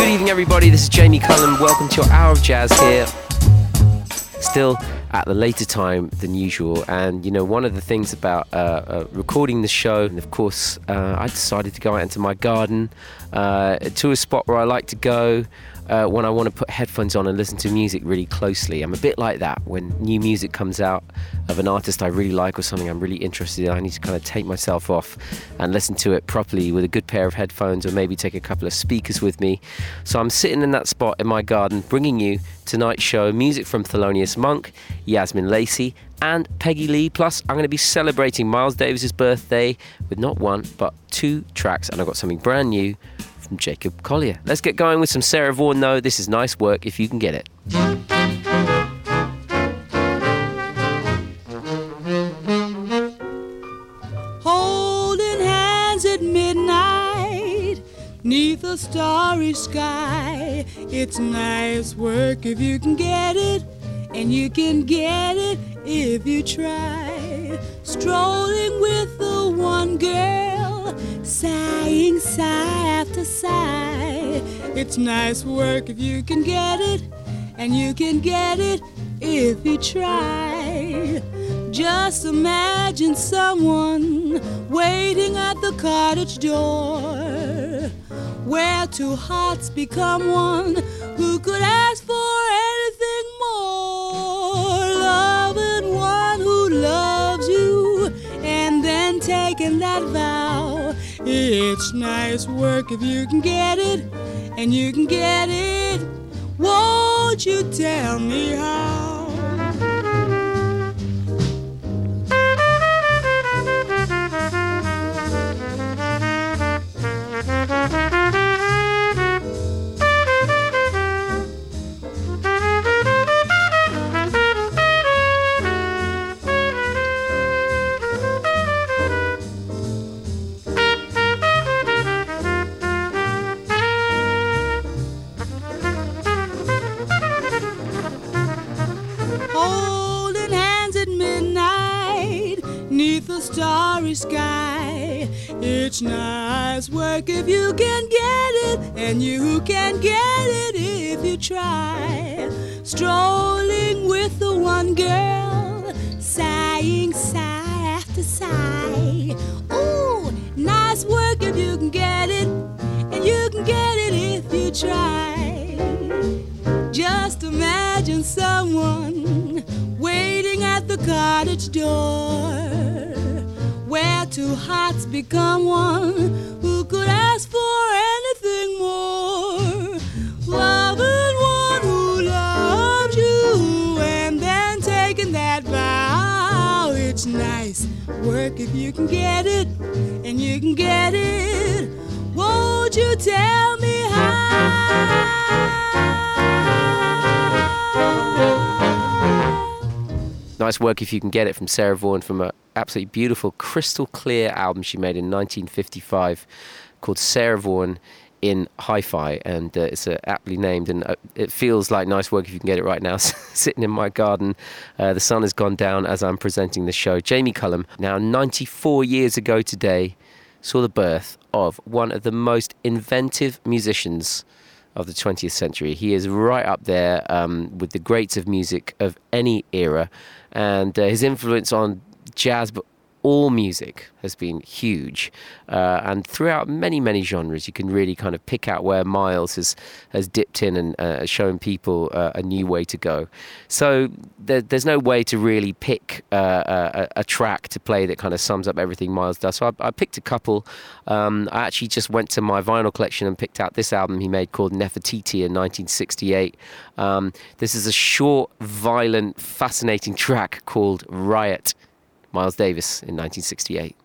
Good evening, everybody. This is Jamie Cullum. Welcome to your hour of jazz here. Still at the later time than usual. And you know, one of the things about uh, uh, recording the show, and of course, uh, I decided to go out into my garden uh, to a spot where I like to go uh, when I want to put headphones on and listen to music really closely. I'm a bit like that when new music comes out of an artist I really like or something I'm really interested in. I need to kind of take myself off and listen to it properly with a good pair of headphones or maybe take a couple of speakers with me. So I'm sitting in that spot in my garden bringing you tonight's show music from Thelonious Monk, Yazmin Lacey, and Peggy Lee. Plus, I'm going to be celebrating Miles Davis's birthday with not one but two tracks, and I've got something brand new from Jacob Collier. Let's get going with some Sarah Vaughan, though. This is nice work if you can get it. Holding hands at midnight, neath a starry sky. It's nice work if you can get it, and you can get it if you try. Strolling with the one girl, sighing sigh after sigh. It's nice work if you can get it, and you can get it if you try. Just imagine someone waiting at the cottage door, where two hearts become one. Who could ask for anything more? Loving one who loves you, and then taking that vow. It's nice work if you can get it, and you can get it. Won't you tell me how? Nice work if you can get it, and you can get it if you try. Strolling with the one girl, sighing sigh after sigh. Ooh, nice work if you can get it, and you can get it if you try. Just imagine someone waiting at the cottage door, two hearts become one. Who could ask for anything more? Loving one who loves you, and then taking that vow. It's nice work if you can get it, and you can get it. Won't you tell me how? Nice work if you can get it from Sarah Vaughan from an absolutely beautiful crystal clear album she made in 1955 called Sarah Vaughan in Hi-Fi, and uh, it's uh, aptly named, and uh, it feels like nice work if you can get it right now. Sitting in my garden, uh, the sun has gone down as I'm presenting the show. Jamie Cullum, now 94 years ago today, saw the birth of one of the most inventive musicians of the 20th century. He is right up there um, with the greats of music of any era, and uh, his influence on jazz, but all music has been huge. Uh, and throughout many, many genres, you can really kind of pick out where Miles has, has dipped in and uh, shown people uh, a new way to go. So there, there's no way to really pick uh, a, a track to play that kind of sums up everything Miles does. So I, I picked a couple. Um, I actually just went to my vinyl collection and picked out this album he made called Nefertiti in 1968. Um, this is a short, violent, fascinating track called Riot. Miles Davis in 1968.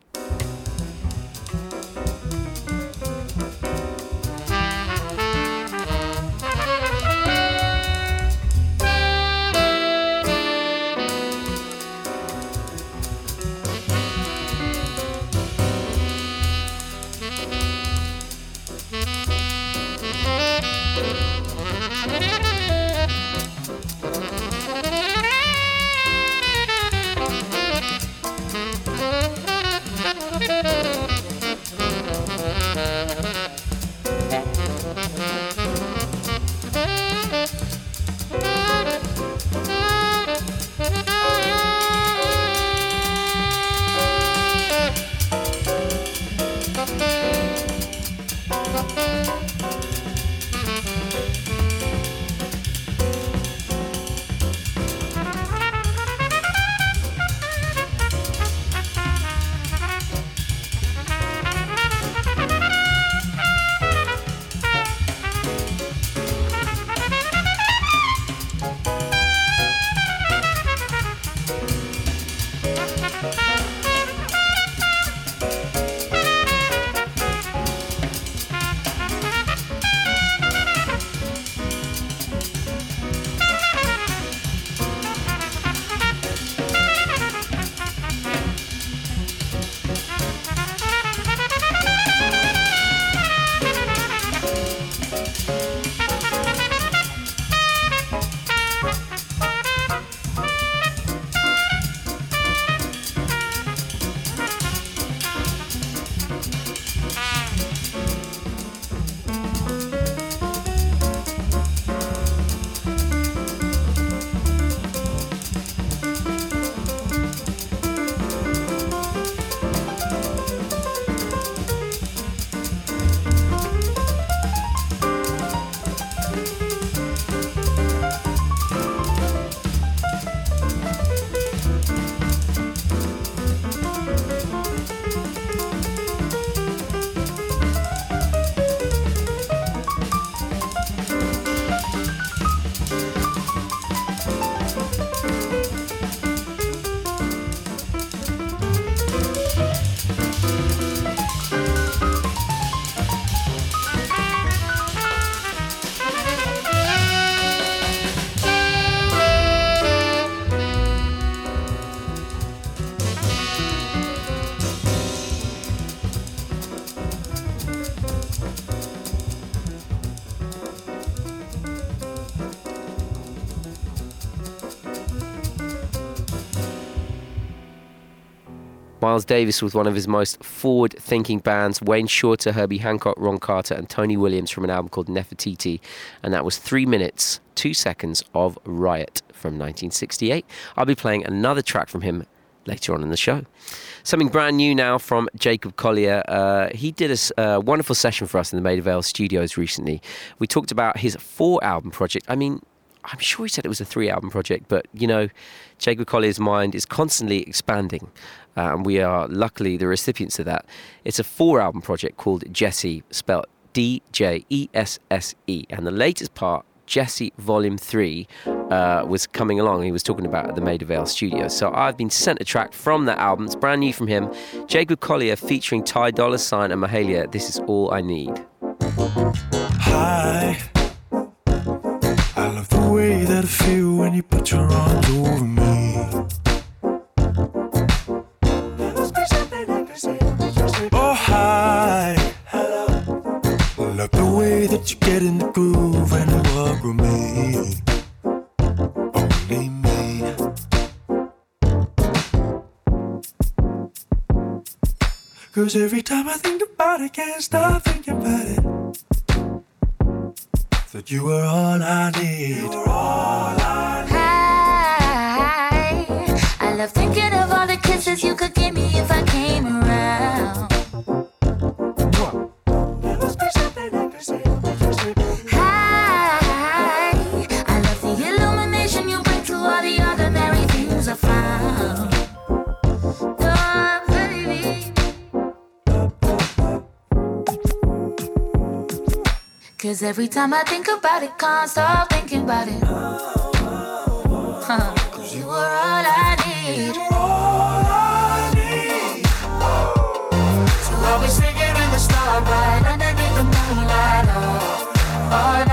Miles Davis with one of his most forward thinking bands, Wayne Shorter, Herbie Hancock, Ron Carter, and Tony Williams from an album called Nefertiti. And that was three minutes, two seconds of Riot from 1968. I'll be playing another track from him later on in the show. Something brand new now from Jacob Collier. Uh, he did a uh, wonderful session for us in the Maida Vale studios recently. We talked about his four album project. I mean, I'm sure he said it was a three album project, but you know, Jacob Collier's mind is constantly expanding uh, and we are luckily the recipients of that. It's a four album project called Djesse, spelled D J E S S E, and the latest part, Djesse Volume 3, uh, was coming along. He was talking about at the Maida Vale studio. So I've been sent a track from that album. It's brand new from him. Jacob Collier featuring Ty Dolla Sign and Mahalia. This is all I need. Hi. I love the way that I feel when you put your arms over me. Love the way that you get in the groove and walk with me. Only me. Cause every time I think about it, can't stop thinking about it. That you were all I need. You were all I need. I love thinking of all the kisses you could give me if I came around. Cause every time I think about it, can't stop thinking about it. Huh. Cause you were all I need. All I need. So always singing in the starlight, underneath the moonlight. Oh, oh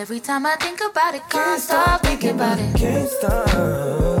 every time I think about it, can't stop thinking about it. Can't stop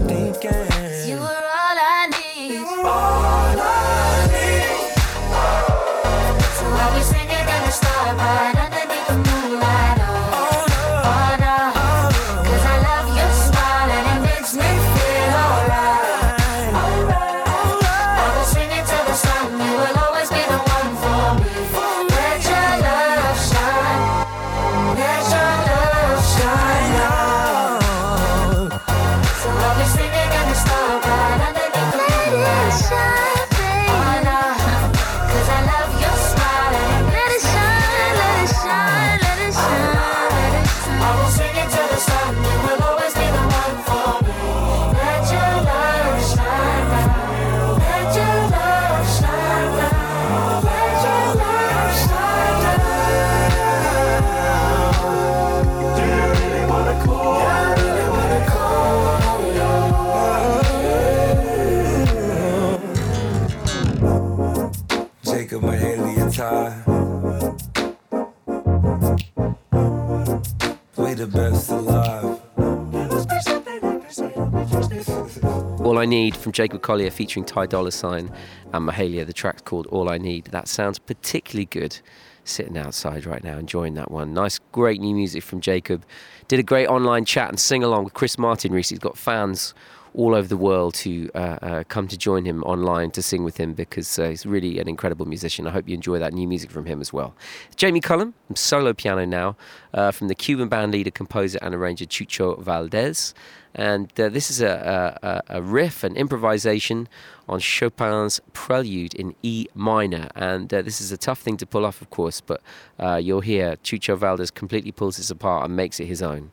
I Need from Jacob Collier featuring Ty Dolla Sign and Mahalia. The track's called All I Need. That sounds particularly good sitting outside right now, enjoying that one. Nice, great new music from Jacob. Did a great online chat and sing along with Chris Martin recently. He's got fans all over the world who uh, uh, come to join him online to sing with him because uh, he's really an incredible musician. I hope you enjoy that new music from him as well. Jamie Cullum, solo piano now, uh, from the Cuban band leader, composer, and arranger Chucho Valdes. And uh, this is a, a, a riff, an improvisation on Chopin's Prelude in E minor. And uh, this is a tough thing to pull off, of course, but uh, you'll hear Chucho Valdes completely pulls this apart and makes it his own.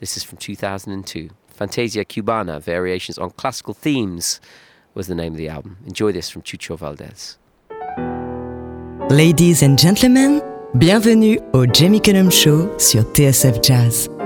This is from 2002. Fantasia Cubana, Variations on Classical Themes, was the name of the album. Enjoy this from Chucho Valdes. Ladies and gentlemen, bienvenue au Jamie Cullum Show sur TSF Jazz.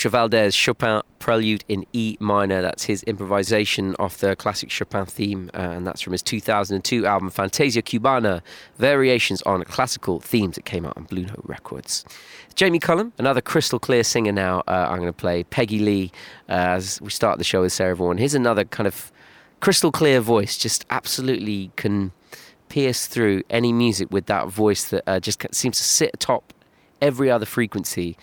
Chucho Valdes, Chopin Prelude in E minor. That's his improvisation off the classic Chopin theme, uh, and that's from his 2002 album Fantasia Cubana Variations on Classical Themes. It came out on Blue Note Records. Jamie Cullum, another crystal clear singer now. Uh, I'm going to play Peggy Lee uh, as we start the show with Sarah Vaughan. Here's another kind of crystal clear voice, just absolutely can pierce through any music with that voice that uh, just seems to sit atop every other frequency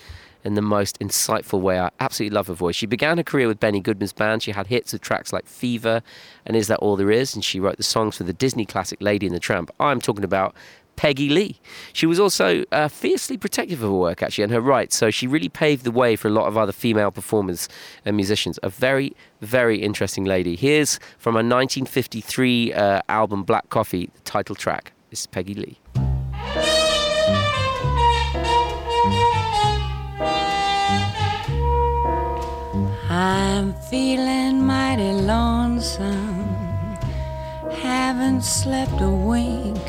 in the most insightful way. I absolutely love her voice. She began her career with Benny Goodman's band. She had hits with tracks like Fever and Is That All There Is? And she wrote the songs for the Disney classic Lady and the Tramp. I'm talking about Peggy Lee. She was also uh, fiercely protective of her work, actually, and her rights. So she really paved the way for a lot of other female performers and musicians. A very, very interesting lady. Here's from a 1953 uh, album, Black Coffee, the title track. This is Peggy Lee. I'm feeling mighty lonesome, haven't slept a wink.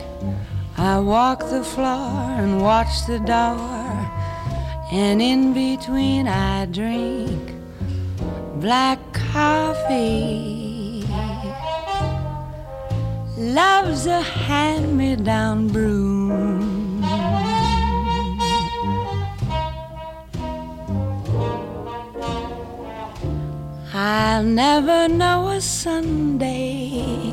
I walk the floor and watch the door, and in between I drink black coffee. Love's a hand me down broom. I'll never know a Sunday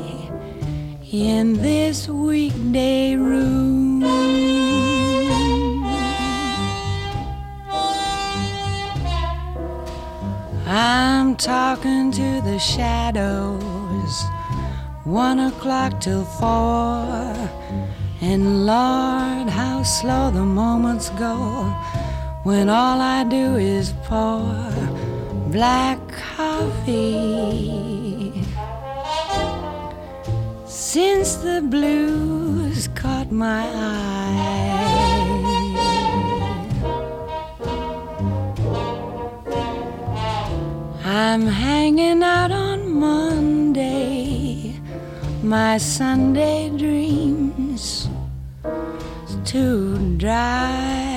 in this weekday room. I'm talking to the shadows, one o'clock till four. And Lord, how slow the moments go when all I do is pour black coffee. Since the blues caught my eye, I'm hanging out on Monday, my Sunday dreams too dry.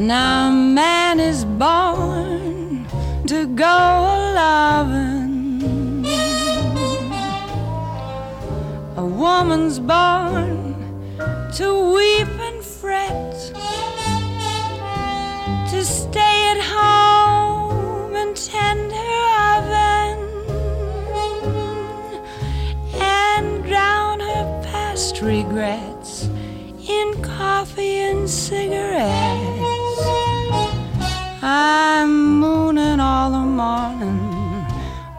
Now a man is born to go a loving. A woman's born to weep and fret, to stay at home and tend her oven, and drown her past regrets in coffee and cigarettes. I'm mooning all the morning,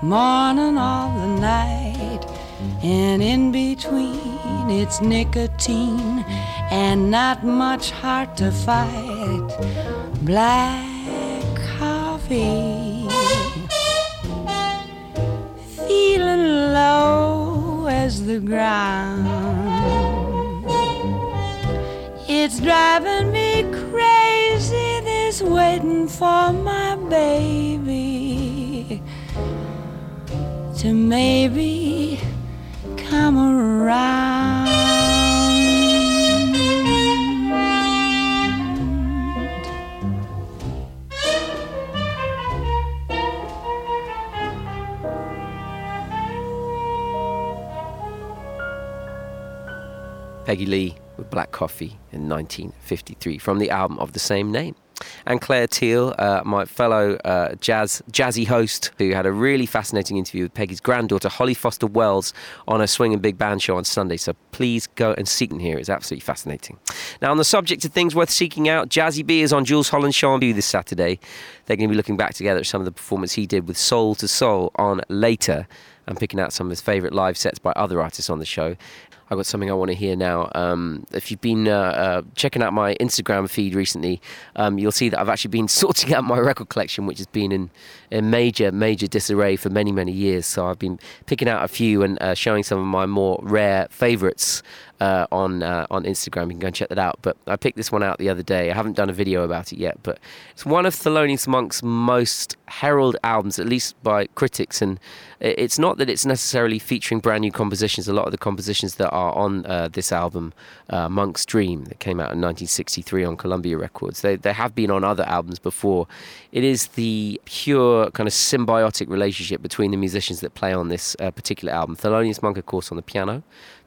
morning all the night, and in between it's nicotine and not much heart to fight. Black coffee, feeling low as the ground. It's driving me waiting for my baby to maybe come around. Peggy Lee with Black Coffee in 1953 from the album of the same name. And Clare Teal, uh, my fellow uh, jazz jazzy host, who had a really fascinating interview with Peggy's granddaughter Holly Foster Wells on a swing and big band show on Sunday. So please go and seek and hear. It's absolutely fascinating. Now, on the subject of things worth seeking out, Jazzie B is on Jools Holland's show on View this Saturday. They're going to be looking back together at some of the performance he did with Soul II Soul on later and picking out some of his favourite live sets by other artists on the show. I've got something I want to hear now. Um, if you've been uh, uh, checking out my Instagram feed recently, um, you'll see that I've actually been sorting out my record collection, which has been in, in major, major disarray for many, many years. So I've been picking out a few and uh, showing some of my more rare favourites uh, on uh, on Instagram. You can go and check that out. But I picked this one out the other day. I haven't done a video about it yet, but it's one of Thelonious Monk's most heralded albums, at least by critics. And it's not that it's necessarily featuring brand new compositions. A lot of the compositions that are on uh, this album, uh, Monk's Dream, that came out in 1963 on Columbia Records, they, they have been on other albums before. It is the pure kind of symbiotic relationship between the musicians that play on this uh, particular album. Thelonious Monk, of course, on the piano,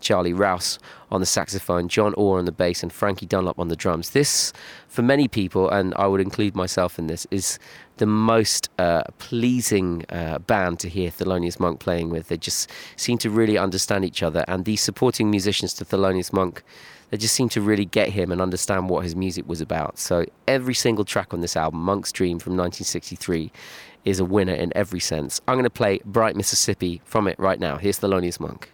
Charlie Rouse on the saxophone, John Ore on the bass, and Frankie Dunlop on the drums. This, for many people, and I would include myself in this, is the most uh, pleasing uh, band to hear Thelonious Monk playing with. They just seem to really understand each other, and the supporting musicians to Thelonious Monk, they just seem to really get him and understand what his music was about. So every single track on this album, Monk's Dream from 1963, is a winner in every sense. I'm going to play Bright Mississippi from it right now. Here's Thelonious Monk.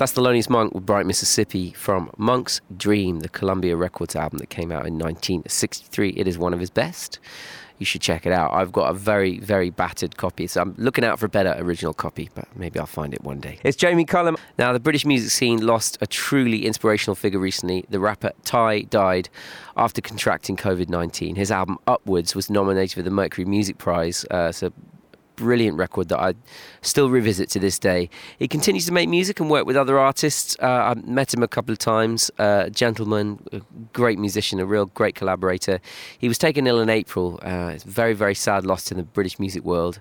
That's Thelonious Monk with Bright Mississippi from Monk's Dream, the Columbia Records album that came out in 1963. It is one of his best. You should check it out. I've got a very, very battered copy, so I'm looking out for a better original copy, but maybe I'll find it one day. It's Jamie Cullum. Now, the British music scene lost a truly inspirational figure recently. The rapper Ty died after contracting COVID 19. His album Upwards was nominated for the Mercury Music Prize. Uh, so brilliant record that I still revisit to this day. He continues to make music and work with other artists. Uh, I've met him a couple of times. Uh, gentleman, a great musician, a real great collaborator. He was taken ill in April. Uh, it's a very, very sad loss in the British music world.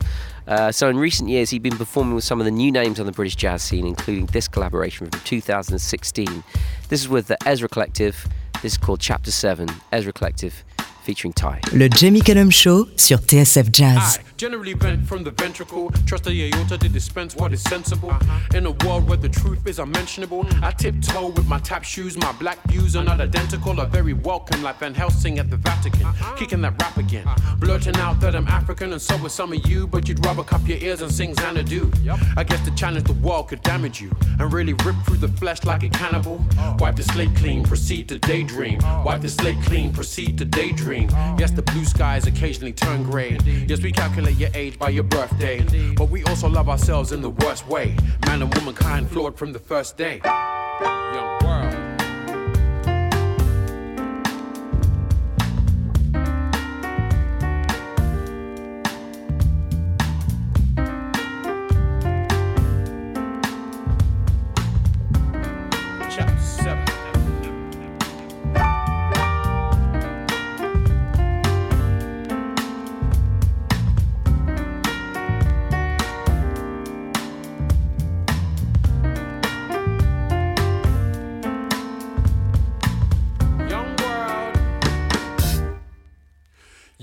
Uh, so in recent years, he's been performing with some of the new names on the British jazz scene, including this collaboration from 2016. This is with the Ezra Collective. This is called Chapter 7, Ezra Collective, featuring Ty. Le Jamie Cullum Show sur TSF Jazz. I generally vent from the ventricle. Trust the aorta to dispense what is sensible. In a world where the truth is unmentionable, I tiptoe with my tap shoes. My black views are not identical, are very welcome, like Van Helsing at the Vatican. Kicking that rap again. Blurting out that I'm African and so are some of you, but you'd rubber cup your ears and sing Xanadu. I guess to challenge the world could damage you and really rip through the flesh like a cannibal. Wipe the slate clean, proceed to daydream. Wipe the slate clean, proceed to daydream. Yes, the blue skies occasionally turn gray. Yes, we calculate your age by your birthday. But we also love ourselves in the worst way. Man and womankind flawed from the first day. Young world.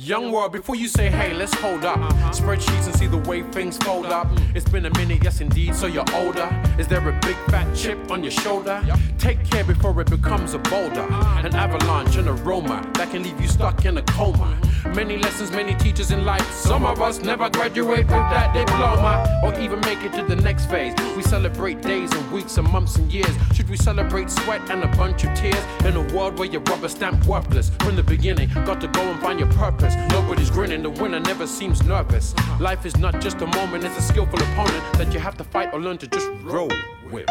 Young world, before you say, hey, let's hold up. Uh-huh. Spreadsheets and see the way things fold up. Mm-hmm. It's been a minute, yes indeed, so you're older. Is there a big fat chip on your shoulder? Take care before it becomes a boulder. Uh-huh. An avalanche, an aroma that can leave you stuck in a coma. Mm-hmm. Many lessons, many teachers in life. Some of us never graduate with that diploma or even make it to the next phase. We celebrate days and weeks and months and years. Should we celebrate sweat and a bunch of tears in a world where you're rubber stamp worthless from the beginning? Got to go and find your purpose. Nobody's grinning, the winner never seems nervous. Life is not just a moment, it's a skillful opponent that you have to fight or learn to just roll with.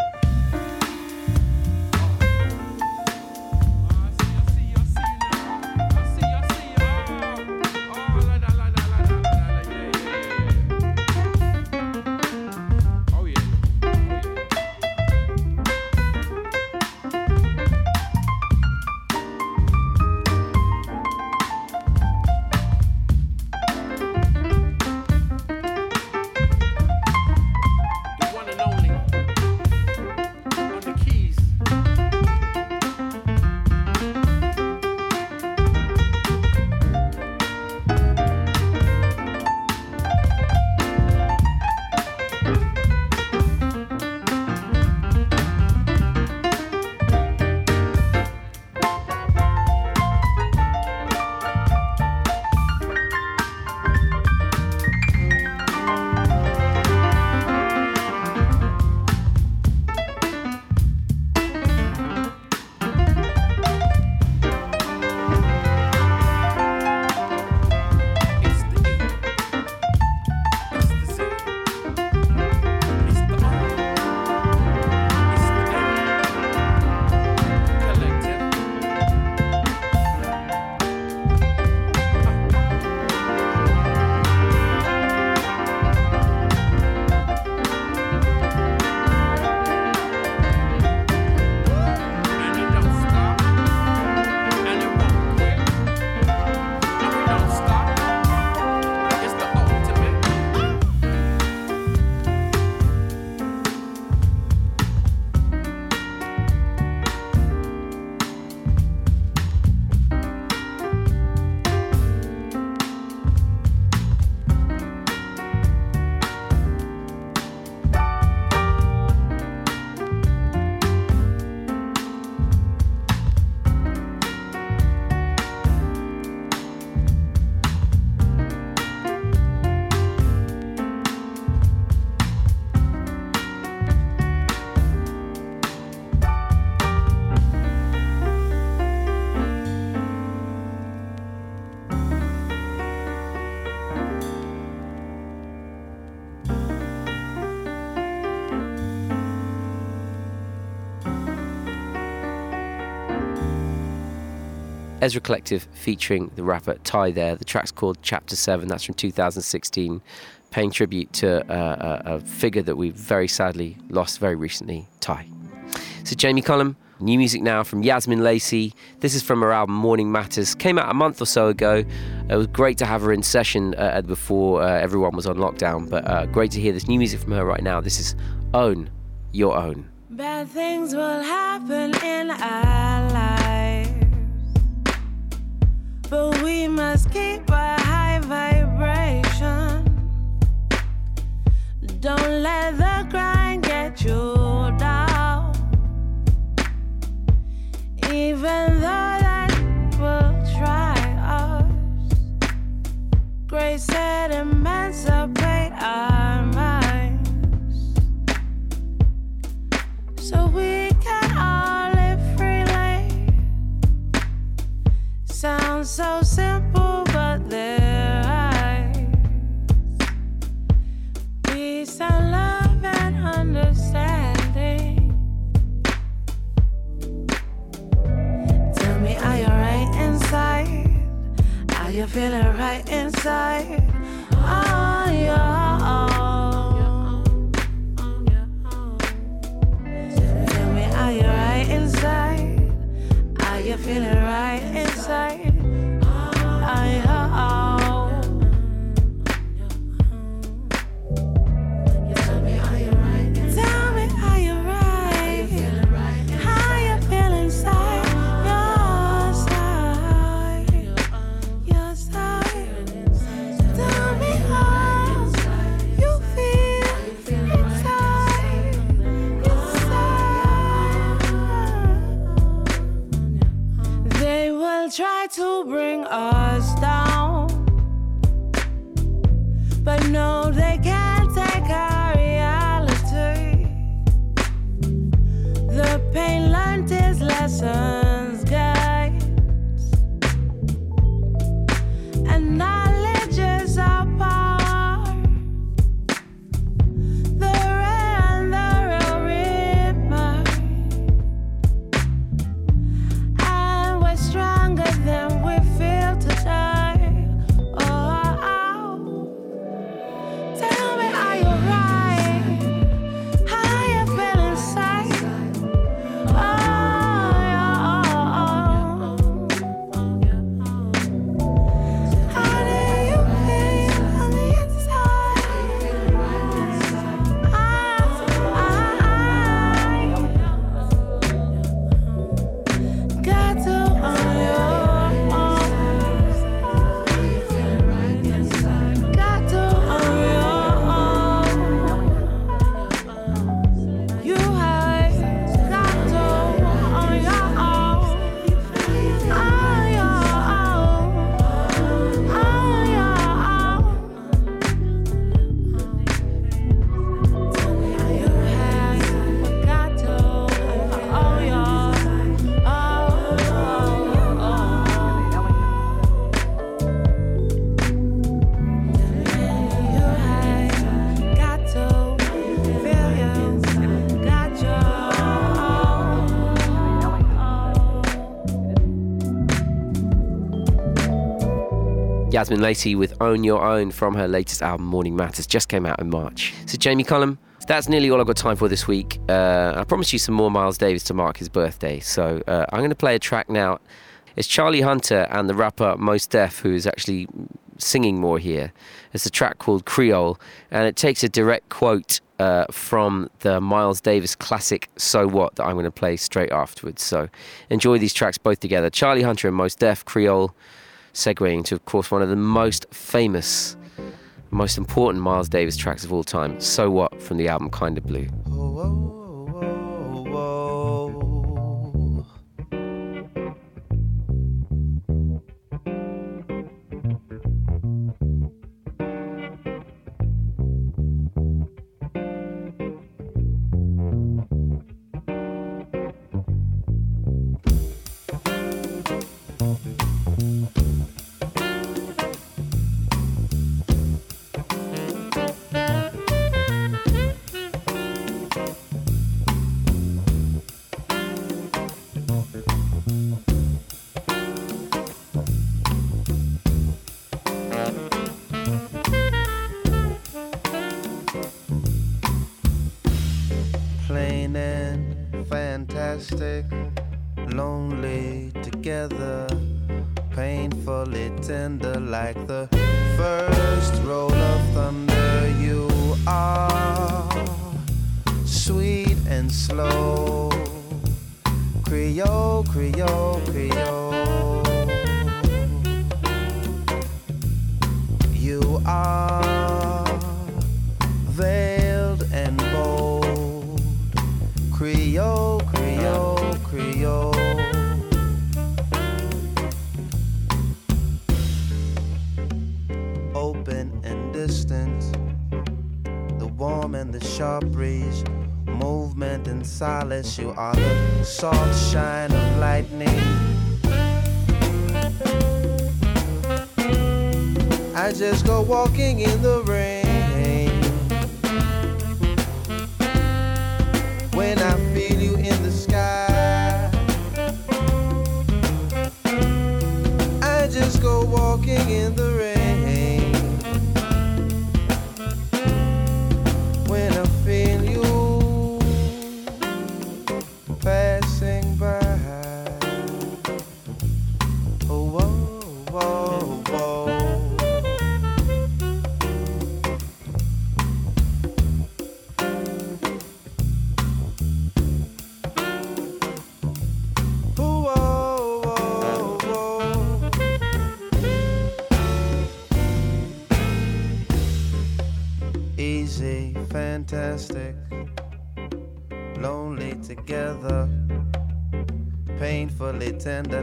Ezra Collective featuring the rapper Ty there. The track's called Chapter 7, that's from 2016, paying tribute to uh, a, a figure that we very sadly lost very recently, Ty. So, Jamie Cullum, new music now from Yazmin Lacey. This is from her album Morning Matters. Came out a month or so ago. It was great to have her in session uh, before uh, everyone was on lockdown, but uh, great to hear this new music from her right now. This is Own Your Own. Bad things will happen in our lives, but we must keep a high vibration. Don't let the grind get you down, even though that will try us. Grace said, emancipate our minds so we So simple, but there eyes. Peace and love and understanding. Tell me, are you right inside? Are you feeling right inside? On your own. Tell me, are you right inside? Are you feeling right to Yazmin Lacey with Own Your Own from her latest album Morning Matters just came out in March. So Jamie Cullum, that's nearly all I've got time for this week. Uh, I promised you some more Miles Davis to mark his birthday, so uh, I'm going to play a track now. It's Charlie Hunter and the rapper Mos Def who is actually singing more here. It's a track called Creole, and it takes a direct quote uh, from the Miles Davis classic "So What" that I'm going to play straight afterwards. So enjoy these tracks both together. Charlie Hunter and Mos Def, Creole, segueing to, of course, one of the most famous, most important Miles Davis tracks of all time. "So What" from the album Kinda Blue. fantastic, and slow, Creole, Creole, Creole. You are veiled and bold, Creole, Creole, Creole. Open and distant, the warm and the sharp breeze, silence. You are the soft shine of lightning. I just go walking in the rain. When I feel you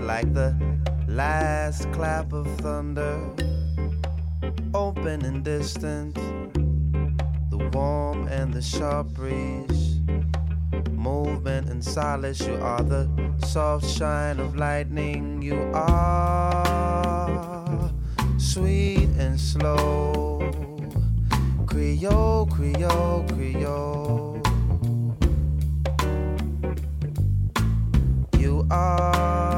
like the last clap of thunder, open and distant, the warm and the sharp breeze movement and solace. You are the soft shine of lightning. You are sweet and slow. Creole, Creole, Creole. You are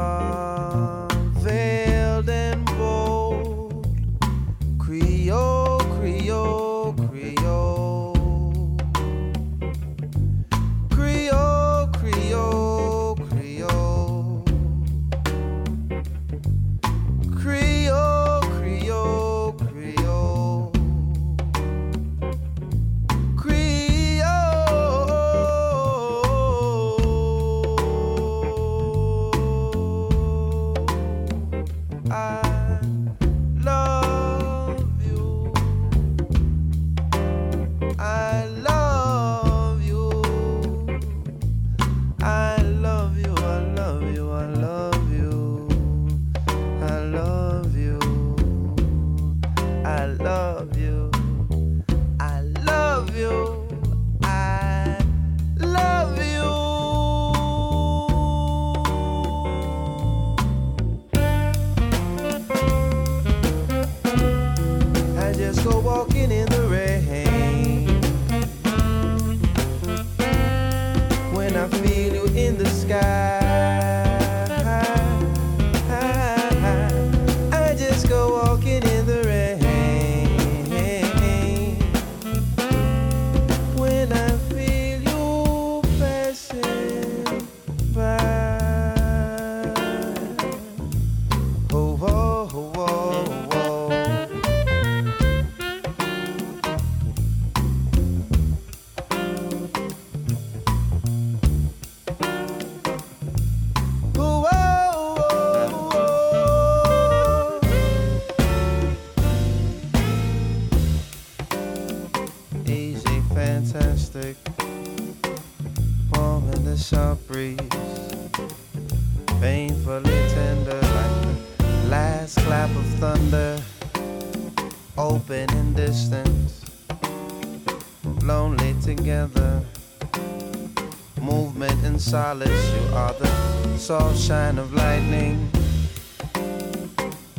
soft shine of lightning.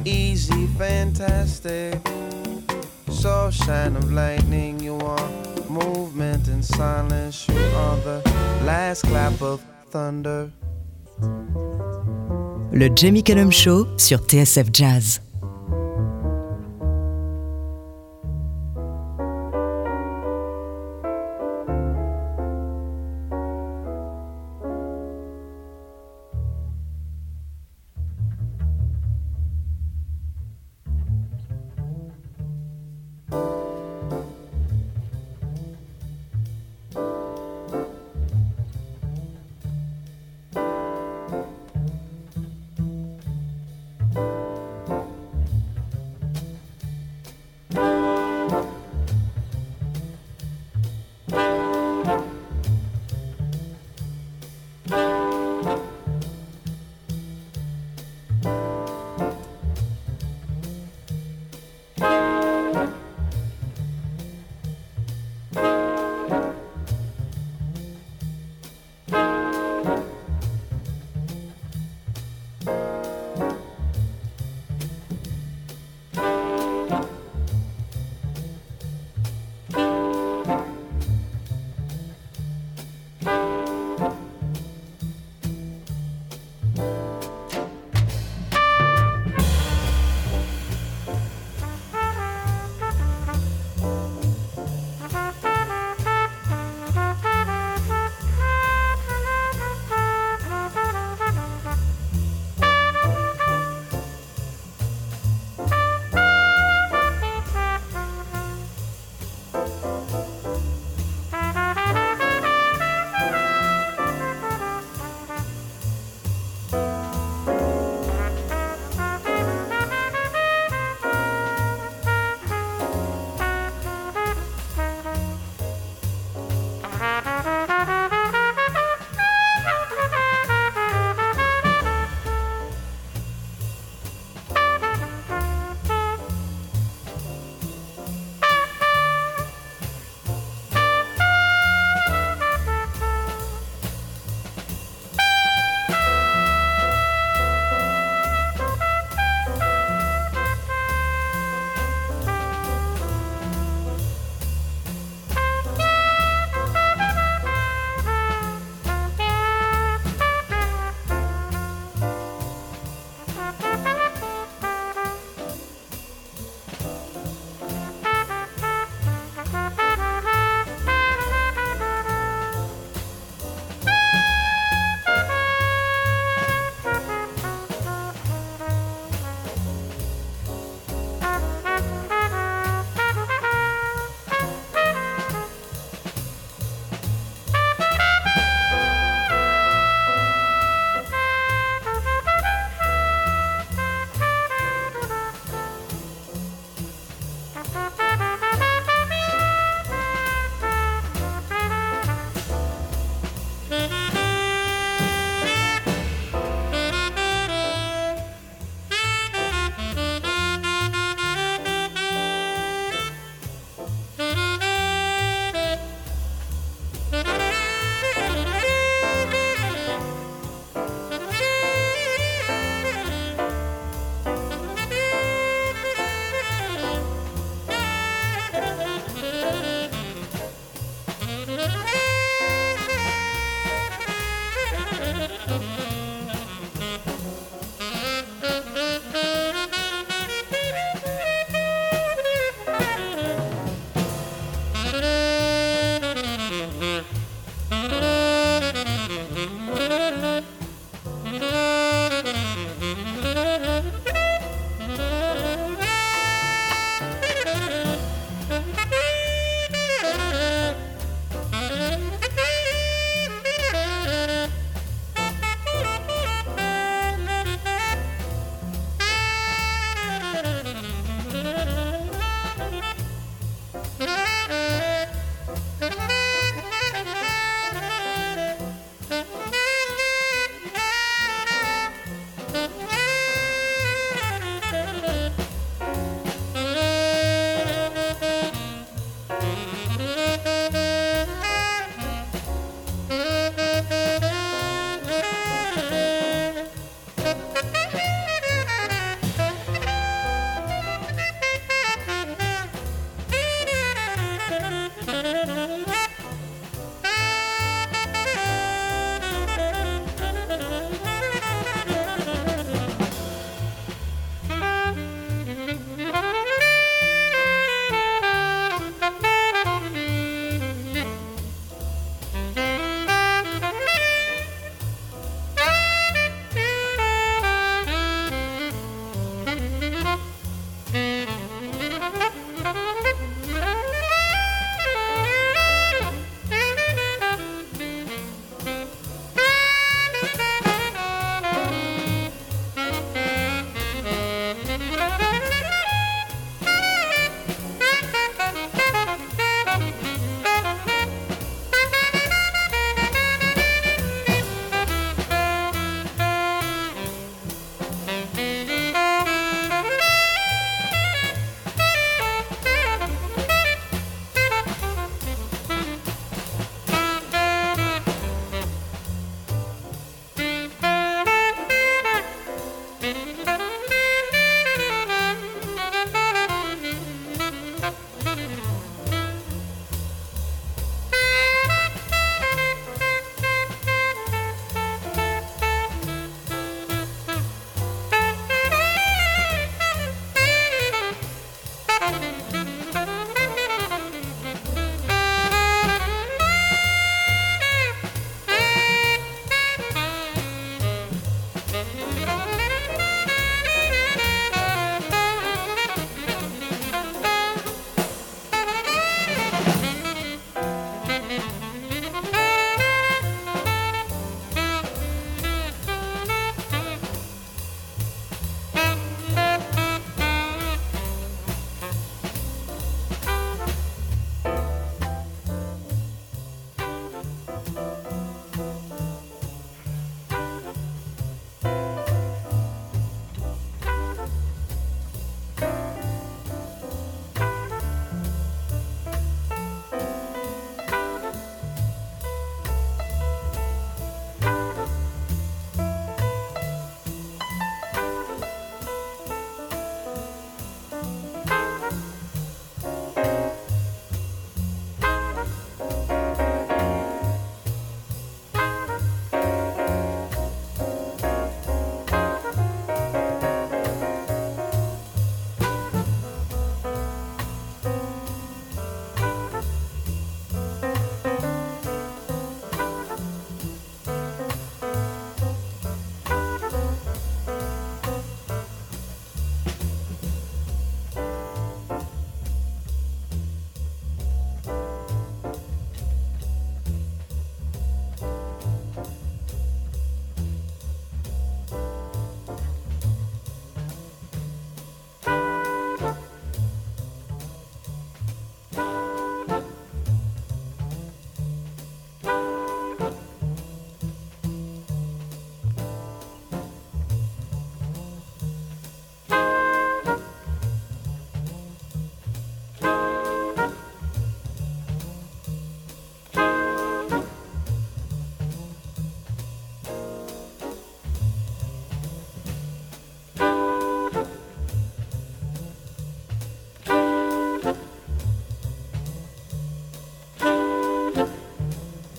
Easy, fantastic. Soft shine of lightning. You are movement and silence. You are the last clap of thunder. Le Jamie Cullum Show sur TSF Jazz.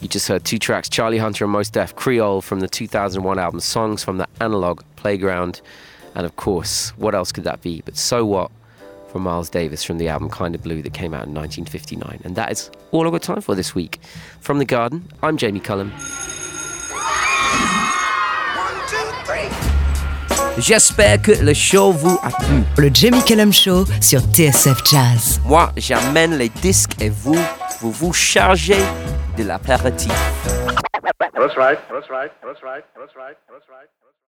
You just heard two tracks Charlie Hunter and Mos Def Creole from the 2001 album Songs from the Analog Playground. And of course, what else could that be but So What from Miles Davis from the album Kind of Blue that came out in 1959. And that is all I've got time for this week. From the Garden, I'm Jamie Cullum. J'espère que le show vous a plu. Le Jamie Cullum Show sur TSF Jazz. Moi, j'amène les disques et vous, vous vous chargez de l'apéritif. That's right. That's right. That's right. That's right. That's right.